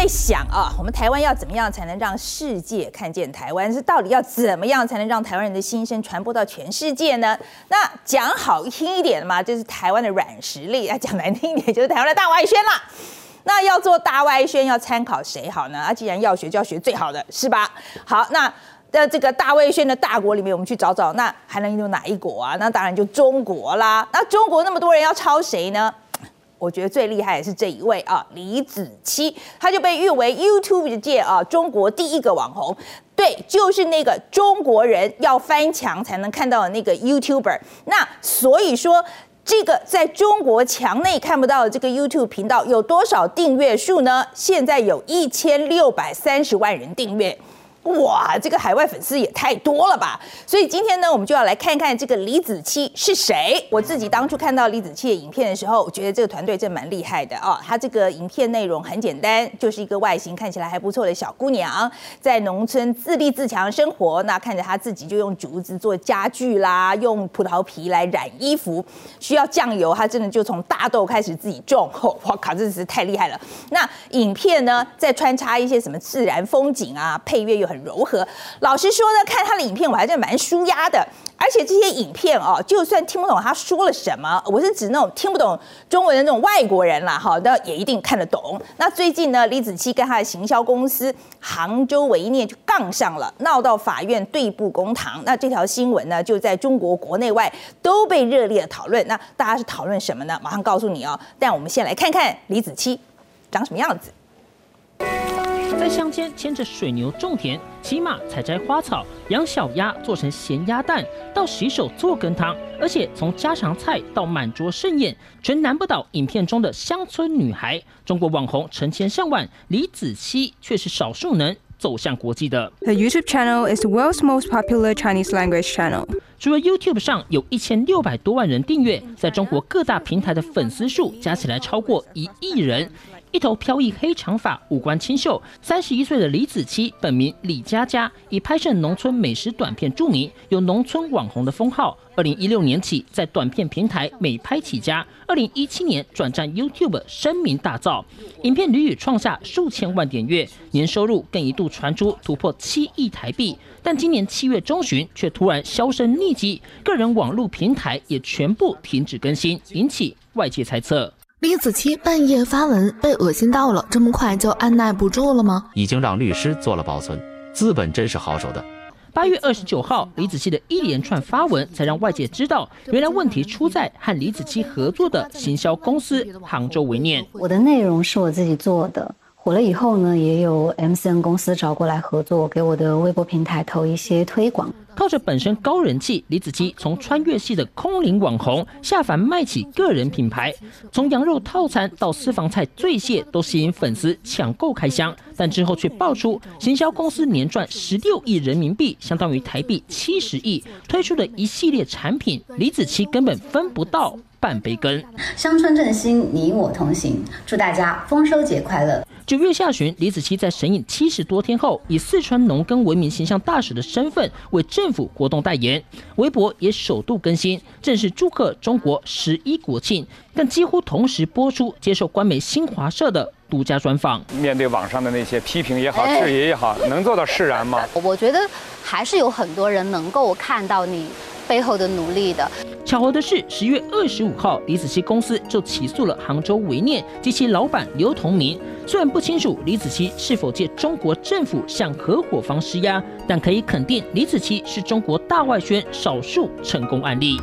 在想啊，我们台湾要怎么样才能让世界看见台湾？是到底要怎么样才能让台湾人的心声传播到全世界呢？那讲好听一点嘛，就是台湾的软实力；啊，讲难听一点，就是台湾的大外宣啦。那要做大外宣，要参考谁好呢？啊，既然要学，就要学最好的，是吧？好，那在这个大外宣的大国里面，我们去找找，那还能有哪一国啊？那当然就中国啦。那中国那么多人要抄谁呢？我觉得最厉害的是这一位啊，李子柒，他就被誉为 YouTube 界啊中国第一个网红，对，就是那个中国人要翻墙才能看到的那个 YouTuber。那所以说，这个在中国墙内看不到的这个 YouTube 频道有多少订阅数呢？现在有一千六百三十万人订阅。哇，这个海外粉丝也太多了吧！所以今天呢，我们就要来看看这个李子柒是谁。我自己当初看到李子柒的影片的时候，我觉得这个团队真蛮厉害的哦。他这个影片内容很简单，就是一个外形看起来还不错的小姑娘，在农村自立自强生活。那看着她自己就用竹子做家具啦，用葡萄皮来染衣服，需要酱油，她真的就从大豆开始自己种。哇靠，真的是太厉害了！那影片呢，再穿插一些什么自然风景啊，配乐又很。柔和，老实说呢，看他的影片我还是蛮舒压的，而且这些影片哦，就算听不懂他说了什么，我是指那种听不懂中文的那种外国人啦，哈，那也一定看得懂。那最近呢，李子柒跟他的行销公司杭州维念就杠上了，闹到法院对簿公堂。那这条新闻呢，就在中国国内外都被热烈的讨论。那大家是讨论什么呢？马上告诉你哦。但我们先来看看李子柒长什么样子。乡间牵着水牛种田，骑马采摘花草，养小鸭做成咸鸭蛋，到洗手做羹汤，而且从家常菜到满桌盛宴，全难不倒影片中的乡村女孩。中国网红成千上万，李子柒却是少数能走向国际的。The YouTube channel is the world's most popular Chinese language channel. 除了 YouTube 上有一千六百多万人订阅，在中国各大平台的粉丝数加起来超过一亿人。一头飘逸黑长发，五官清秀，三十一岁的李子柒，本名李佳佳，以拍摄农村美食短片著名，有农村网红的封号。二零一六年起，在短片平台美拍起家，二零一七年转战 YouTube，声名大噪，影片屡屡创下数千万点阅，年收入更一度传出突破七亿台币。但今年七月中旬，却突然销声匿迹，个人网络平台也全部停止更新，引起外界猜测。李子柒半夜发文被恶心到了，这么快就按耐不住了吗？已经让律师做了保存，资本真是好手的。八月二十九号，李子柒的一连串发文，才让外界知道，原来问题出在和李子柒合作的行销公司杭州维念。我的内容是我自己做的。火了以后呢，也有 MCN 公司找过来合作，给我的微博平台投一些推广。靠着本身高人气，李子柒从穿越系的空灵网红下凡卖起个人品牌，从羊肉套餐到私房菜醉蟹都吸引粉丝抢购开箱。但之后却爆出行销公司年赚十六亿人民币，相当于台币七十亿，推出的一系列产品，李子柒根本分不到。半杯羹，乡村振兴，你我同行。祝大家丰收节快乐！九月下旬，李子柒在神隐七十多天后，以四川农耕文明形象大使的身份为政府活动代言，微博也首度更新，正式祝贺中国十一国庆，但几乎同时播出接受官媒新华社的独家专访。面对网上的那些批评也好，质疑也好，能做到释然吗？我觉得还是有很多人能够看到你。背后的努力的。巧合的是，十月二十五号，李子柒公司就起诉了杭州维念及其老板刘同明。虽然不清楚李子柒是否借中国政府向合伙方施压，但可以肯定，李子柒是中国大外宣少数成功案例。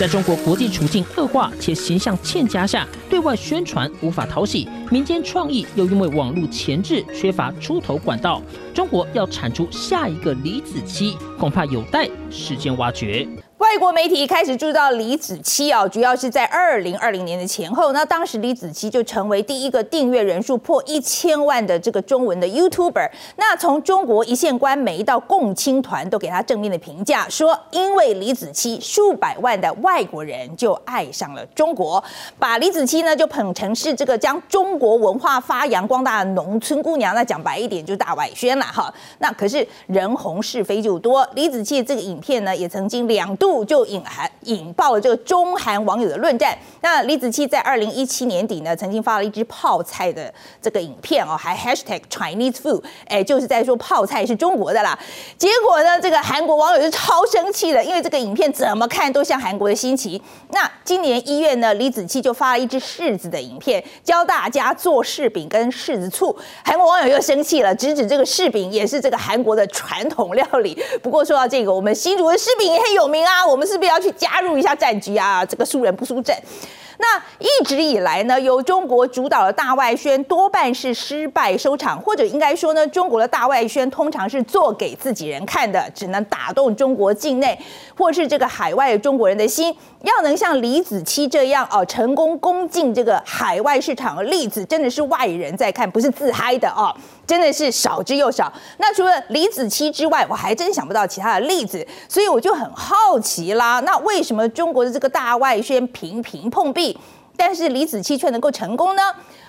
在中国国际处境恶化且形象欠佳下，对外宣传无法讨喜，民间创意又因为网络前置缺乏出头管道，中国要产出下一个李子柒，恐怕有待时间挖掘。外国媒体开始注意到李子柒啊，主要是在二零二零年的前后，那当时李子柒就成为第一个订阅人数破一千万的这个中文的 YouTuber。那从中国一线官媒到共青团都给他正面的评价，说因为李子柒，数百万的外国人就爱上了中国，把李子柒期呢就捧成是这个将中国文化发扬光大的农村姑娘，那讲白一点就大外宣了哈。那可是人红是非就多，李子柒这个影片呢也曾经两度就引韩引爆了这个中韩网友的论战。那李子柒在二零一七年底呢曾经发了一支泡菜的这个影片哦，还 hashtag Chinese food，哎，就是在说泡菜是中国的啦。结果呢，这个韩国网友就超生气了，因为这个影片怎么看都像韩国的新奇。那今年一月呢，李子柒就发了一支柿子的影片，教大家做柿饼跟柿子醋。韩国网友又生气了，直指这个柿饼也是这个韩国的传统料理。不过说到这个，我们新竹的柿饼也很有名啊，我们是不是要去加入一下战局啊？这个输人不输阵。那一直以来呢，由中国主导的大外宣多半是失败收场，或者应该说呢，中国的大外宣通常是做给自己人看的，只能打动中国境内或是这个海外的中国人的心。要能像李子柒这样哦，成功攻进这个海外市场的例子，真的是外人在看，不是自嗨的哦，真的是少之又少。那除了李子柒之外，我还真想不到其他的例子，所以我就很好奇啦。那为什么中国的这个大外宣频频碰壁？但是李子柒却能够成功呢？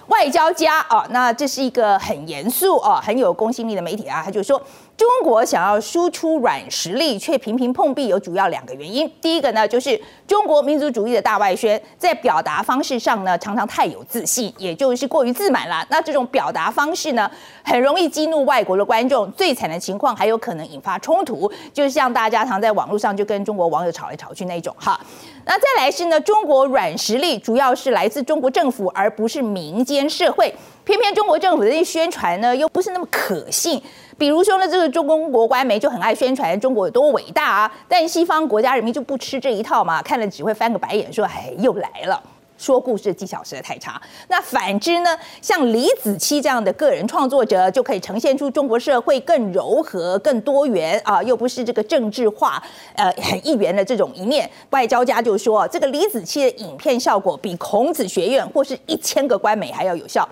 外交家啊，那这是一个很严肃哦、很有公信力的媒体啊，他就说，中国想要输出软实力，却频频碰壁，有主要两个原因。第一个呢，就是中国民族主义的大外宣在表达方式上呢，常常太有自信，也就是过于自满了。那这种表达方式呢，很容易激怒外国的观众。最惨的情况还有可能引发冲突，就像大家常在网络上就跟中国网友吵来吵去那种哈。那再来是呢，中国软实力主要是来自中国政府，而不是民间边社会。偏偏中国政府的宣传呢，又不是那么可信。比如说呢，这个中国官媒就很爱宣传中国有多伟大啊，但西方国家人民就不吃这一套嘛，看了只会翻个白眼，说：“哎，又来了。”说故事技巧实在太差。那反之呢，像李子柒这样的个人创作者，就可以呈现出中国社会更柔和、更多元啊，又不是这个政治化、呃 很一元的这种一面。外交家就说，这个李子柒的影片效果比孔子学院或是一千个官媒还要有效。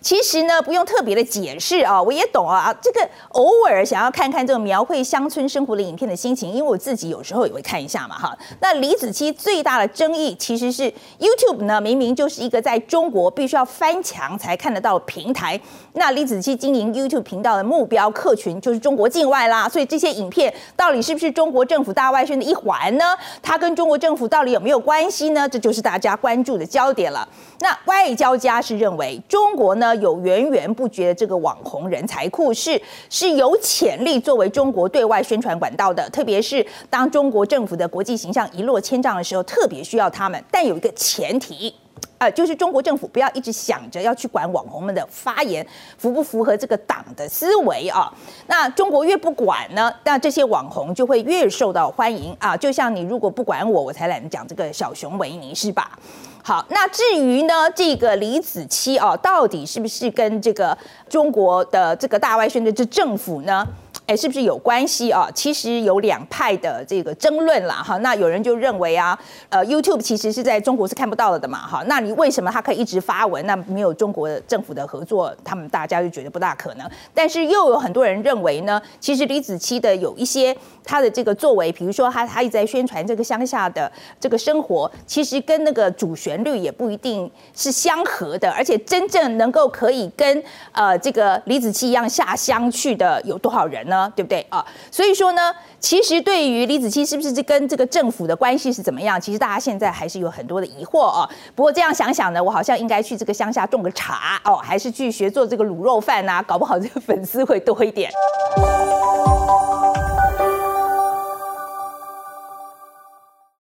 其实呢，不用特别的解释啊，我也懂啊。这个偶尔想要看看这个描绘乡村生活的影片的心情，因为我自己有时候也会看一下嘛，哈。那李子柒最大的争议其实是 YouTube 呢，明明就是一个在中国必须要翻墙才看得到平台。那李子柒经营 YouTube 频道的目标客群就是中国境外啦，所以这些影片到底是不是中国政府大外宣的一环呢？它跟中国政府到底有没有关系呢？这就是大家关注的焦点了。那外交家是认为中国呢？有源源不绝的这个网红人才库，是是有潜力作为中国对外宣传管道的。特别是当中国政府的国际形象一落千丈的时候，特别需要他们。但有一个前提，呃，就是中国政府不要一直想着要去管网红们的发言符不符合这个党的思维啊。那中国越不管呢，那这些网红就会越受到欢迎啊。就像你如果不管我，我才懒得讲这个小熊维尼是吧？好，那至于呢，这个李子柒哦，到底是不是跟这个中国的这个大外宣的这政府呢？哎，是不是有关系啊？其实有两派的这个争论啦，哈。那有人就认为啊，呃，YouTube 其实是在中国是看不到了的嘛，哈。那你为什么他可以一直发文？那没有中国政府的合作，他们大家就觉得不大可能。但是又有很多人认为呢，其实李子柒的有一些他的这个作为，比如说他他一直在宣传这个乡下的这个生活，其实跟那个主旋律也不一定是相合的，而且真正能够可以跟呃这个李子柒一样下乡去的有多少人呢？对不对啊？所以说呢，其实对于李子柒是不是跟这个政府的关系是怎么样，其实大家现在还是有很多的疑惑啊。不过这样想想呢，我好像应该去这个乡下种个茶哦，还是去学做这个卤肉饭呐，搞不好这个粉丝会多一点。